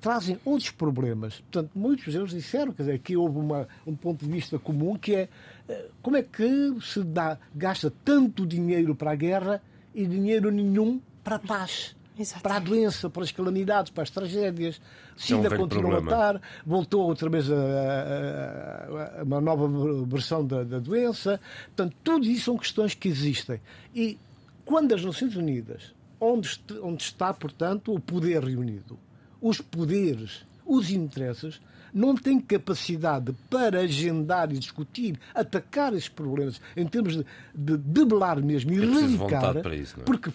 trazem outros problemas. Portanto, muitos deles disseram quer dizer, que houve uma, um ponto de vista comum que é eh, como é que se dá, gasta tanto dinheiro para a guerra e dinheiro nenhum para a paz. Exato. para a doença, para as calamidades, para as tragédias. Sida é um continua a estar, voltou outra vez a, a, a uma nova versão da, da, doença. Portanto, tudo isso são questões que existem. E quando as Nações Unidas, onde, onde está, portanto, o poder reunido, os poderes, os interesses, não tem capacidade para agendar e discutir, atacar esses problemas em termos de, de debelar mesmo, e erradicar. Para isso, não é? Porque,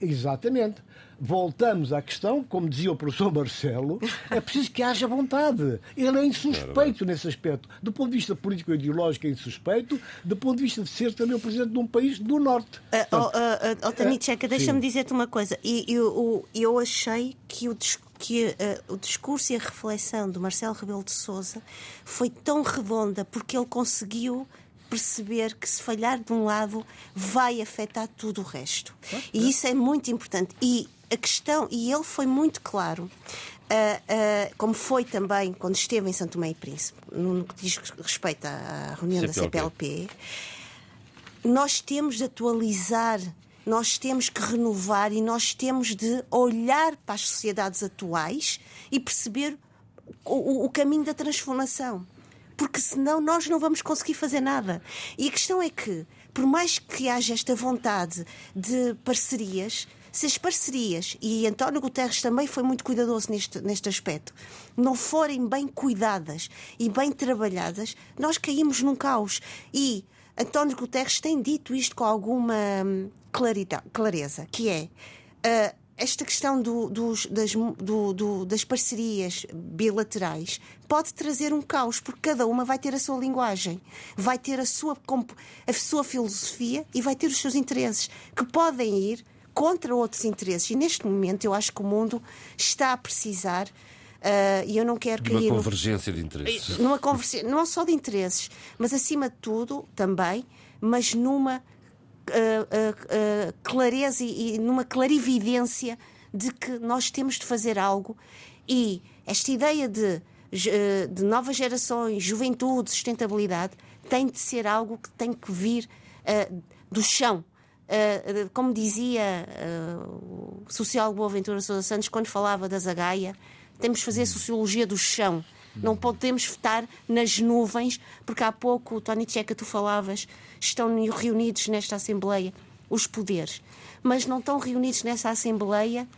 exatamente. Voltamos à questão, como dizia o professor Marcelo, é preciso que haja vontade. Ele é insuspeito nesse aspecto. Do ponto de vista político-ideológico, é insuspeito. Do ponto de vista de ser também o presidente de um país do Norte. Uh, oh, uh, Checa, deixa-me dizer-te uma coisa. Eu, eu, eu achei que o discurso que uh, o discurso e a reflexão do Marcelo Rebelo de Sousa foi tão redonda porque ele conseguiu perceber que se falhar de um lado vai afetar tudo o resto. E isso é muito importante. E a questão, e ele foi muito claro, uh, uh, como foi também quando esteve em Santo Tomé e Príncipe, no que diz respeito à reunião CPLP. da CPLP, nós temos de atualizar nós temos que renovar e nós temos de olhar para as sociedades atuais e perceber o, o caminho da transformação. Porque senão nós não vamos conseguir fazer nada. E a questão é que, por mais que haja esta vontade de parcerias, se as parcerias, e António Guterres também foi muito cuidadoso neste, neste aspecto, não forem bem cuidadas e bem trabalhadas, nós caímos num caos. E António Guterres tem dito isto com alguma hum, clareza, que é uh, esta questão do, dos, das, do, do, das parcerias bilaterais pode trazer um caos, porque cada uma vai ter a sua linguagem, vai ter a sua, a sua filosofia e vai ter os seus interesses, que podem ir contra outros interesses. E neste momento eu acho que o mundo está a precisar Uh, e eu não quero cair. Uma convergência no... de interesses. Numa convergência, não só de interesses, mas acima de tudo também, mas numa uh, uh, clareza e, e numa clarividência de que nós temos de fazer algo e esta ideia de, de novas gerações, juventude, sustentabilidade, tem de ser algo que tem que vir do chão Uh, como dizia uh, o sociólogo Boaventura Sousa Santos quando falava da Zagaia, temos de fazer sociologia do chão. Não podemos estar nas nuvens, porque há pouco, Tony Checa, tu falavas, estão reunidos nesta Assembleia os poderes, mas não estão reunidos nessa Assembleia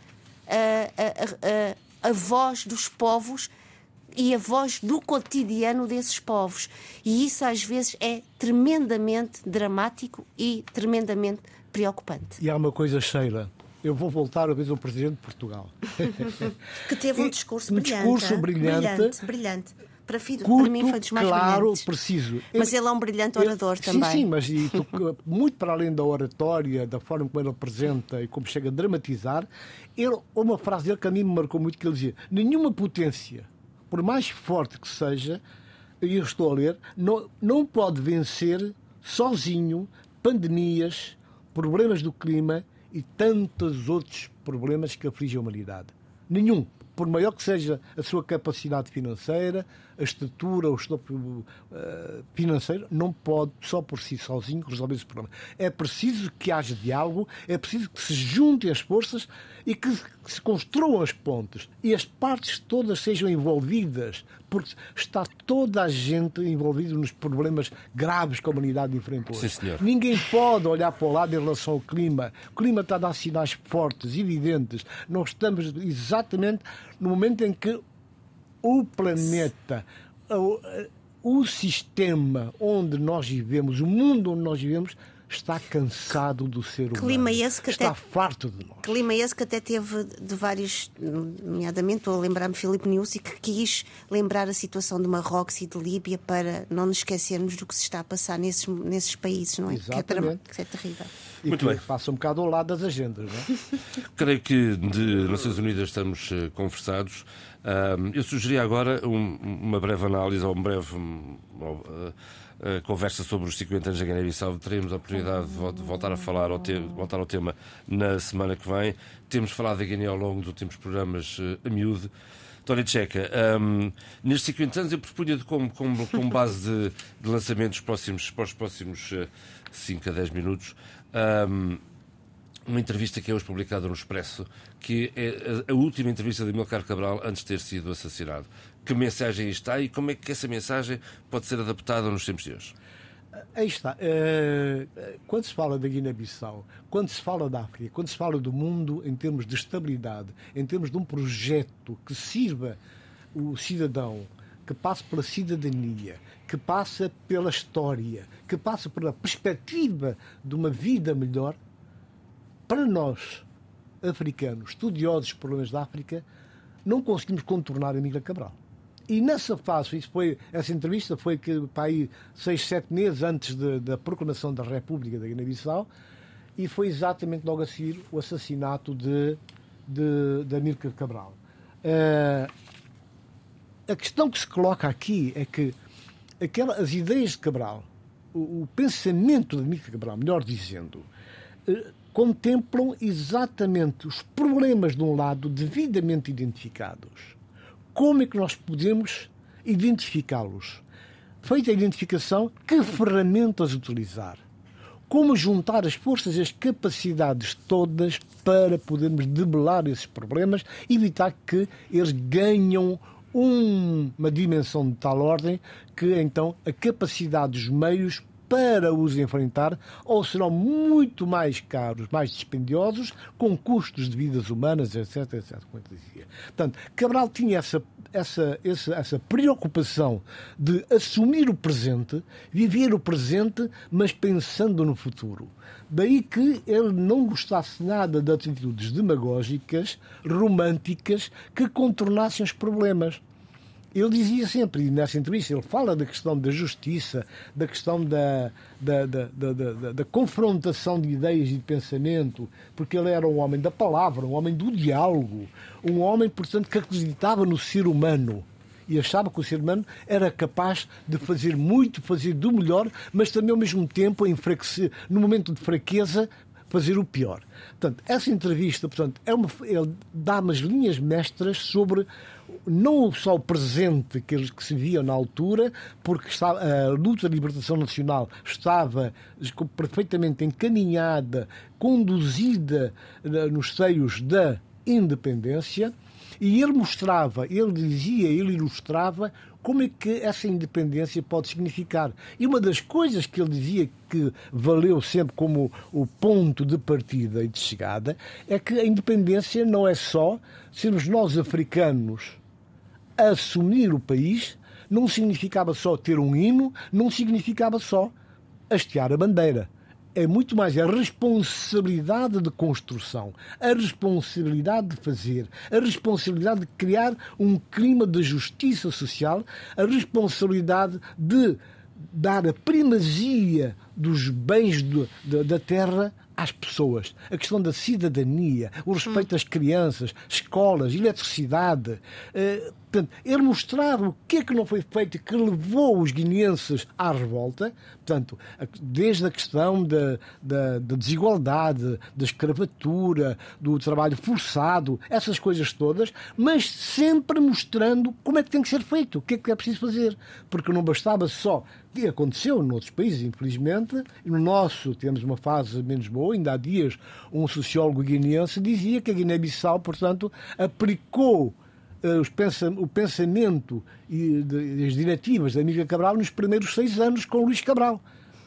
a, a, a, a voz dos povos e a voz do cotidiano desses povos. E isso às vezes é tremendamente dramático e tremendamente preocupante. E há uma coisa, Sheila, eu vou voltar a vez ao Presidente de Portugal. *laughs* que teve um discurso um brilhante. discurso brilhante. Brilhante, brilhante. Para, filho, Curto, para mim foi dos mais claro, brilhantes. preciso. Mas ele é um brilhante orador sim, também. Sim, mas e, tu, muito para além da oratória, da forma como ele apresenta e como chega a dramatizar, ele, uma frase dele que a mim me marcou muito, que ele dizia, nenhuma potência, por mais forte que seja, e eu estou a ler, não, não pode vencer sozinho pandemias, problemas do clima e tantos outros problemas que afligem a humanidade. Nenhum. Por maior que seja a sua capacidade financeira, a estrutura, o estofo uh, financeiro, não pode só por si sozinho resolver esse problema. É preciso que haja diálogo, é preciso que se juntem as forças e que se construam as pontes e as partes todas sejam envolvidas, porque está toda a gente envolvida nos problemas graves que a humanidade enfrenta hoje. Sim, Ninguém pode olhar para o lado em relação ao clima. O clima está a dar sinais fortes, evidentes. Nós estamos exatamente no momento em que o planeta, o, o sistema onde nós vivemos, o mundo onde nós vivemos, está cansado do ser humano. Clima esse que está até, farto de nós. Clima esse que até teve de vários, nomeadamente, estou a lembrar-me Filipe Niusi, que quis lembrar a situação de Marrocos e de Líbia para não nos esquecermos do que se está a passar nesses, nesses países, não é? Exatamente. Que é, que é terrível. E Muito que bem. passa um bocado ao lado das agendas, não é? *laughs* Creio que de Nações Unidas estamos uh, conversados. Uh, eu sugeri agora um, uma breve análise ou uma breve um, uh, conversa sobre os 50 anos da Guiné-Bissau. Teremos a oportunidade de voltar a falar, ao voltar ao tema na semana que vem. Temos falado da Guiné ao longo dos últimos programas a miúde. Tony Checa, um, nestes 50 anos eu propunha como, como, como base de, de lançamentos próximos, para os próximos 5 a 10 minutos um, uma entrevista que é hoje publicada no Expresso, que é a, a última entrevista de Milcar Cabral antes de ter sido assassinado. Que mensagem está e como é que essa mensagem pode ser adaptada nos tempos de hoje? Aí está. Quando se fala da Guiné-Bissau, quando se fala da África, quando se fala do mundo em termos de estabilidade, em termos de um projeto que sirva o cidadão, que passe pela cidadania, que passa pela história, que passa pela perspectiva de uma vida melhor, para nós, africanos, estudiosos dos problemas da África, não conseguimos contornar a Miguel Cabral. E nessa fase, isso foi, essa entrevista foi que, para aí, seis, sete meses antes de, da proclamação da República da Guiné-Bissau, e foi exatamente logo a seguir o assassinato de, de, de Amílcar Cabral. Uh, a questão que se coloca aqui é que aquela, as ideias de Cabral, o, o pensamento de Amílcar Cabral, melhor dizendo, uh, contemplam exatamente os problemas de um lado devidamente identificados. Como é que nós podemos identificá-los? Feita a identificação, que ferramentas utilizar? Como juntar as forças e as capacidades todas para podermos debelar esses problemas, evitar que eles ganham um, uma dimensão de tal ordem que então a capacidade dos meios para os enfrentar ou serão muito mais caros, mais dispendiosos, com custos de vidas humanas, etc, etc, como eu dizia. Portanto, Cabral tinha essa, essa, essa, essa preocupação de assumir o presente, viver o presente, mas pensando no futuro. Daí que ele não gostasse nada de atitudes demagógicas, românticas, que contornassem os problemas ele dizia sempre, e nessa entrevista, ele fala da questão da justiça, da questão da, da, da, da, da confrontação de ideias e de pensamento, porque ele era um homem da palavra, um homem do diálogo, um homem, portanto, que acreditava no ser humano e achava que o ser humano era capaz de fazer muito, fazer do melhor, mas também ao mesmo tempo, no momento de fraqueza, fazer o pior. Portanto, essa entrevista, portanto, é uma, ele dá umas linhas mestras sobre não só o presente que, que se via na altura, porque a luta de libertação nacional estava perfeitamente encaminhada, conduzida eh, nos seios da independência, e ele mostrava, ele dizia, ele ilustrava como é que essa independência pode significar. E uma das coisas que ele dizia que valeu sempre como o ponto de partida e de chegada é que a independência não é só sermos nós africanos assumir o país, não significava só ter um hino, não significava só hastear a bandeira é muito mais a responsabilidade de construção, a responsabilidade de fazer, a responsabilidade de criar um clima de justiça social, a responsabilidade de dar a primazia dos bens do, da, da terra às pessoas. A questão da cidadania, o respeito às crianças, escolas, eletricidade. Uh, portanto, ele mostrar o que é que não foi feito que levou os guineenses à revolta, portanto, desde a questão da, da, da desigualdade, da escravatura, do trabalho forçado, essas coisas todas, mas sempre mostrando como é que tem que ser feito, o que é que é preciso fazer. Porque não bastava só que aconteceu noutros países, infelizmente. No nosso temos uma fase menos boa. Ainda há dias, um sociólogo guineense dizia que a Guiné-Bissau, portanto, aplicou uh, o pensamento e as diretivas da Amiga Cabral nos primeiros seis anos com Luís Cabral.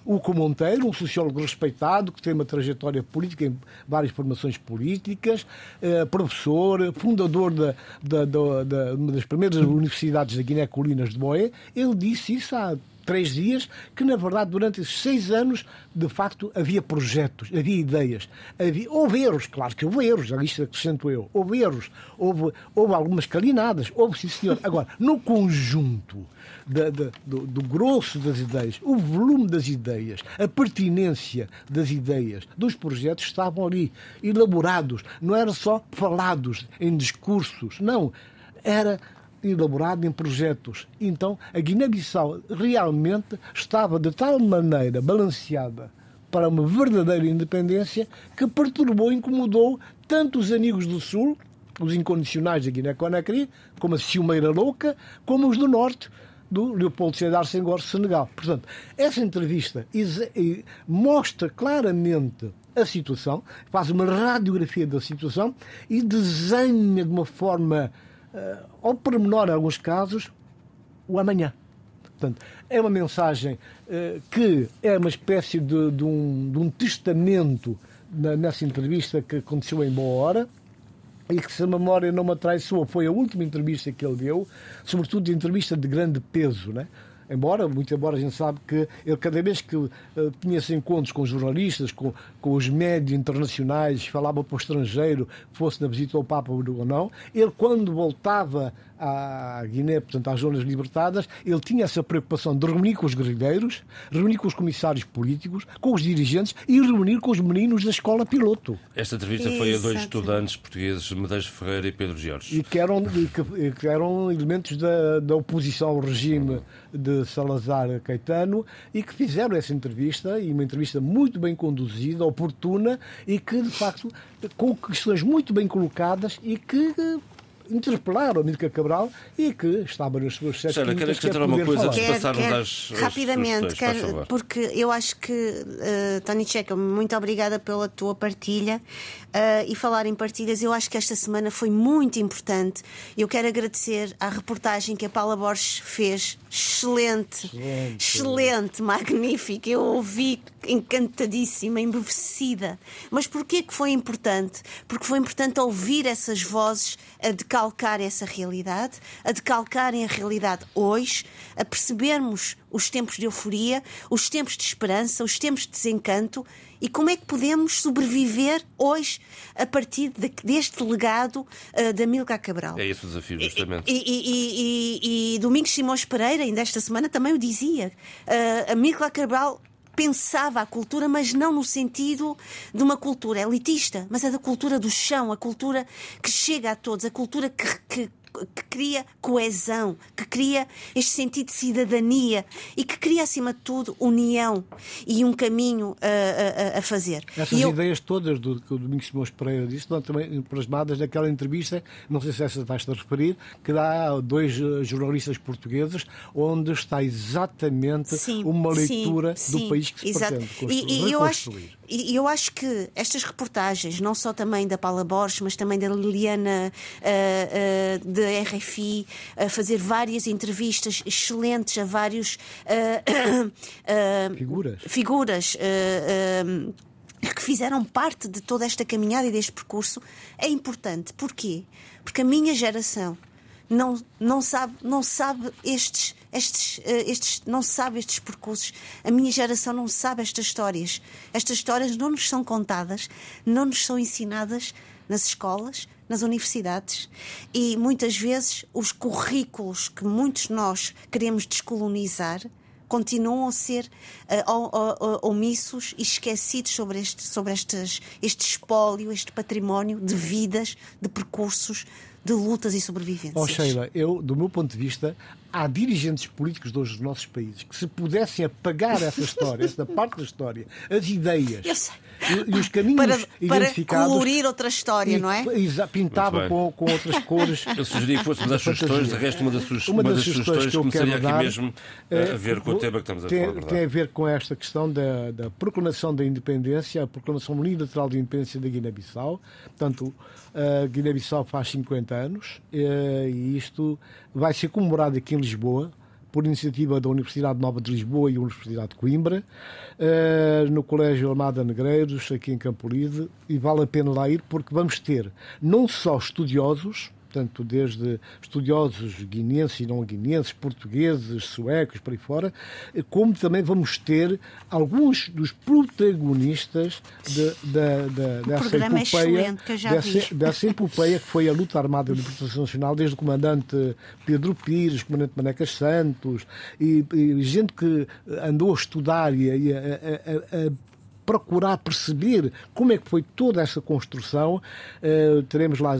O Monteiro, um sociólogo respeitado, que tem uma trajetória política em várias formações políticas, eh, professor, fundador da, da, da, da, uma das primeiras universidades da Guiné-Colinas de Boé, ele disse isso há três dias, que na verdade durante esses seis anos, de facto, havia projetos, havia ideias, havia, houve erros, claro que houve erros, isto acrescento eu, houve erros, houve, houve algumas calinadas, houve sim senhor. Agora, no conjunto da, da, do, do grosso das ideias, o volume das ideias, a pertinência das ideias, dos projetos estavam ali, elaborados, não era só falados em discursos, não, era elaborado em projetos. Então, a Guiné-Bissau realmente estava de tal maneira balanceada para uma verdadeira independência que perturbou e incomodou tanto os amigos do Sul, os incondicionais da Guiné-Conakry, como a Ciumeira Louca, como os do Norte, do Leopoldo Sédar Senghor, Senegal. Portanto, essa entrevista mostra claramente a situação, faz uma radiografia da situação e desenha de uma forma uh, ao pormenor, em alguns casos, o amanhã. Portanto, é uma mensagem uh, que é uma espécie de, de, um, de um, testamento na, nessa entrevista que aconteceu em boa hora e que, se a memória não me atraiçoou, foi a última entrevista que ele deu, sobretudo entrevista de grande peso, né? Embora, muito embora a gente sabe que ele cada vez que uh, tinha-se encontros com jornalistas, com, com os médios internacionais, falava para o estrangeiro, fosse na visita ao Papa ou não, ele quando voltava à Guiné, portanto às zonas libertadas, ele tinha essa preocupação de reunir com os guerrilheiros, reunir com os comissários políticos, com os dirigentes e reunir com os meninos da escola piloto. Esta entrevista foi a dois estudantes portugueses, Medeiros Ferreira e Pedro Jorge. E que eram, e que, que eram elementos da, da oposição ao regime de Salazar Caetano e que fizeram essa entrevista, e uma entrevista muito bem conduzida, oportuna e que, de facto, com questões muito bem colocadas e que interpelar o Amílcar Cabral e que estava nas suas sete Sara, queres que uma coisa antes de passarmos às, Rapidamente, quer, porque eu acho que, uh, Tony Checa, muito obrigada pela tua partilha. Uh, e falar em partilhas, eu acho que esta semana foi muito importante. Eu quero agradecer à reportagem que a Paula Borges fez. Excelente, excelente, excelente magnífica. Eu ouvi encantadíssima, embevecida. Mas porquê que foi importante? Porque foi importante ouvir essas vozes a decalcar essa realidade, a decalcarem a realidade hoje, a percebermos os tempos de euforia, os tempos de esperança, os tempos de desencanto e como é que podemos sobreviver hoje a partir de, deste legado uh, da Milka Cabral. É esse o desafio, justamente. E, e, e, e Domingos Simões Pereira, ainda esta semana, também o dizia. Uh, a Milka Cabral pensava a cultura, mas não no sentido de uma cultura elitista, mas é da cultura do chão, a cultura que chega a todos, a cultura que, que que cria coesão, que cria este sentido de cidadania e que cria, acima de tudo, união e um caminho a, a, a fazer. Essas eu... ideias todas do que o Domingos Simões Pereira disse estão também plasmadas naquela entrevista, não sei se essa estás a referir, que dá a dois eh, jornalistas portugueses, onde está exatamente sim, uma leitura sim, do sim, país que se exato. pretende construir. E, e eu acho, e eu acho que estas reportagens, não só também da Paula Borges, mas também da Liliana uh, uh, da RFI, a fazer várias entrevistas excelentes a vários uh, *coughs* figuras, figuras que fizeram parte de toda esta caminhada e deste percurso, é importante. Porquê? Porque a minha geração não, não sabe, não sabe estes, estes, eh, estes, não sabe estes percursos. A minha geração não sabe estas histórias. Estas histórias não nos são contadas, não nos são ensinadas nas escolas, nas universidades. E muitas vezes os currículos que muitos de nós queremos descolonizar continuam a ser uh, omissos e esquecidos sobre, este, sobre estes, este espólio, este património de vidas, de percursos, de lutas e sobrevivências. Oh, Sheila, eu, do meu ponto de vista, há dirigentes políticos dos nossos países que se pudessem apagar essa história, essa parte da história, as ideias e, e, os caminhos para, identificados. Para colorir outra história, e, não é? Pintava com, com outras cores. *laughs* Eu sugeria que fôssemos às sugestões, de resto, uma das, uma das, das sugestões que começaria aqui dar, mesmo a, a ver com o tema que estamos a tem, falar. Tem a ver com esta questão da, da proclamação da independência, a proclamação unilateral de independência da Guiné-Bissau. Portanto, a Guiné-Bissau faz 50 anos eh, e isto vai ser comemorado aqui em Lisboa, por iniciativa da Universidade Nova de Lisboa e Universidade de Coimbra, eh, no Colégio Armada Negreiros, aqui em Campolide, e vale a pena lá ir porque vamos ter não só estudiosos, portanto, desde estudiosos guineenses e não guineenses, portugueses, suecos, por aí fora, como também vamos ter alguns dos protagonistas de, de, de, dessa é epopeia, dessa, dessa epopeia que foi a luta armada da libertação nacional, desde o comandante Pedro Pires, o comandante Manecas Santos, e, e gente que andou a estudar e a, a, a, a procurar perceber como é que foi toda essa construção. Uh, teremos lá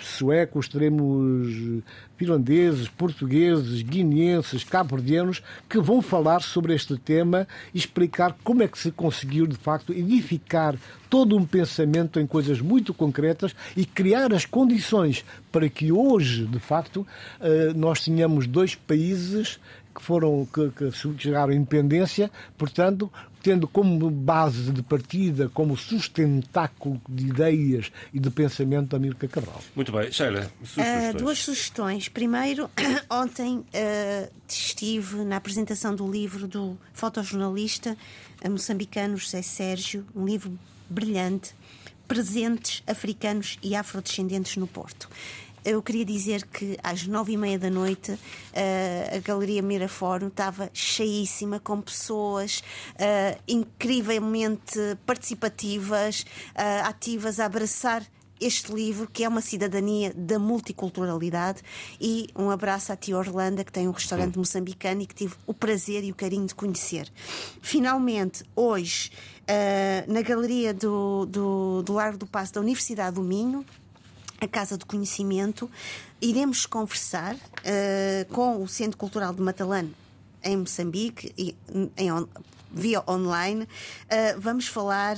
suecos, teremos finlandeses, portugueses, guineenses, cabo-verdianos, que vão falar sobre este tema e explicar como é que se conseguiu, de facto, edificar todo um pensamento em coisas muito concretas e criar as condições para que hoje, de facto, eh, nós tenhamos dois países que foram que, que chegaram à independência, portanto, tendo como base de partida, como sustentáculo de ideias e de pensamento da Mirka Cabral. Muito bem. Sheila, uh, duas sugestões. Primeiro, *clears throat* ontem uh, estive na apresentação do livro do fotojornalista moçambicano José Sérgio, um livro brilhante, Presentes Africanos e Afrodescendentes no Porto eu queria dizer que às nove e meia da noite uh, a Galeria Mirafórum estava cheíssima com pessoas uh, incrivelmente participativas, uh, ativas a abraçar este livro, que é uma cidadania da multiculturalidade, e um abraço à tia Orlando, que tem um restaurante moçambicano e que tive o prazer e o carinho de conhecer. Finalmente, hoje, uh, na galeria do, do, do Largo do Passo da Universidade do Minho, a Casa do Conhecimento, iremos conversar uh, com o Centro Cultural de Matalane em Moçambique, e, em, via online. Uh, vamos falar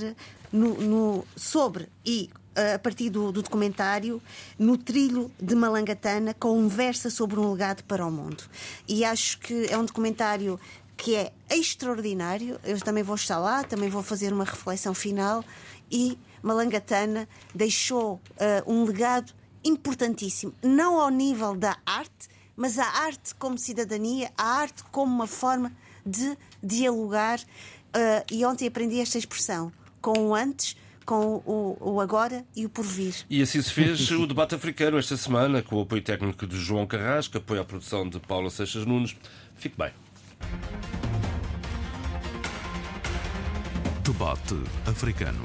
no, no, sobre e uh, a partir do, do, documentário No Trilho de Malangatana, conversa sobre um legado para o mundo. E acho que é um documentário que é extraordinário. Eu também vou estar lá, também vou fazer uma reflexão final e Malangatana deixou uh, um legado importantíssimo, não ao nível da arte, mas a arte como cidadania, a arte como uma forma de dialogar. Uh, e ontem aprendi esta expressão: com o antes, com o, o, agora e o porvir. E assim se fez o debate africano esta semana, com o apoio técnico de João Carrasco, apoio à produção de Paula Seixas Nunes. Fique bem. Debate africano.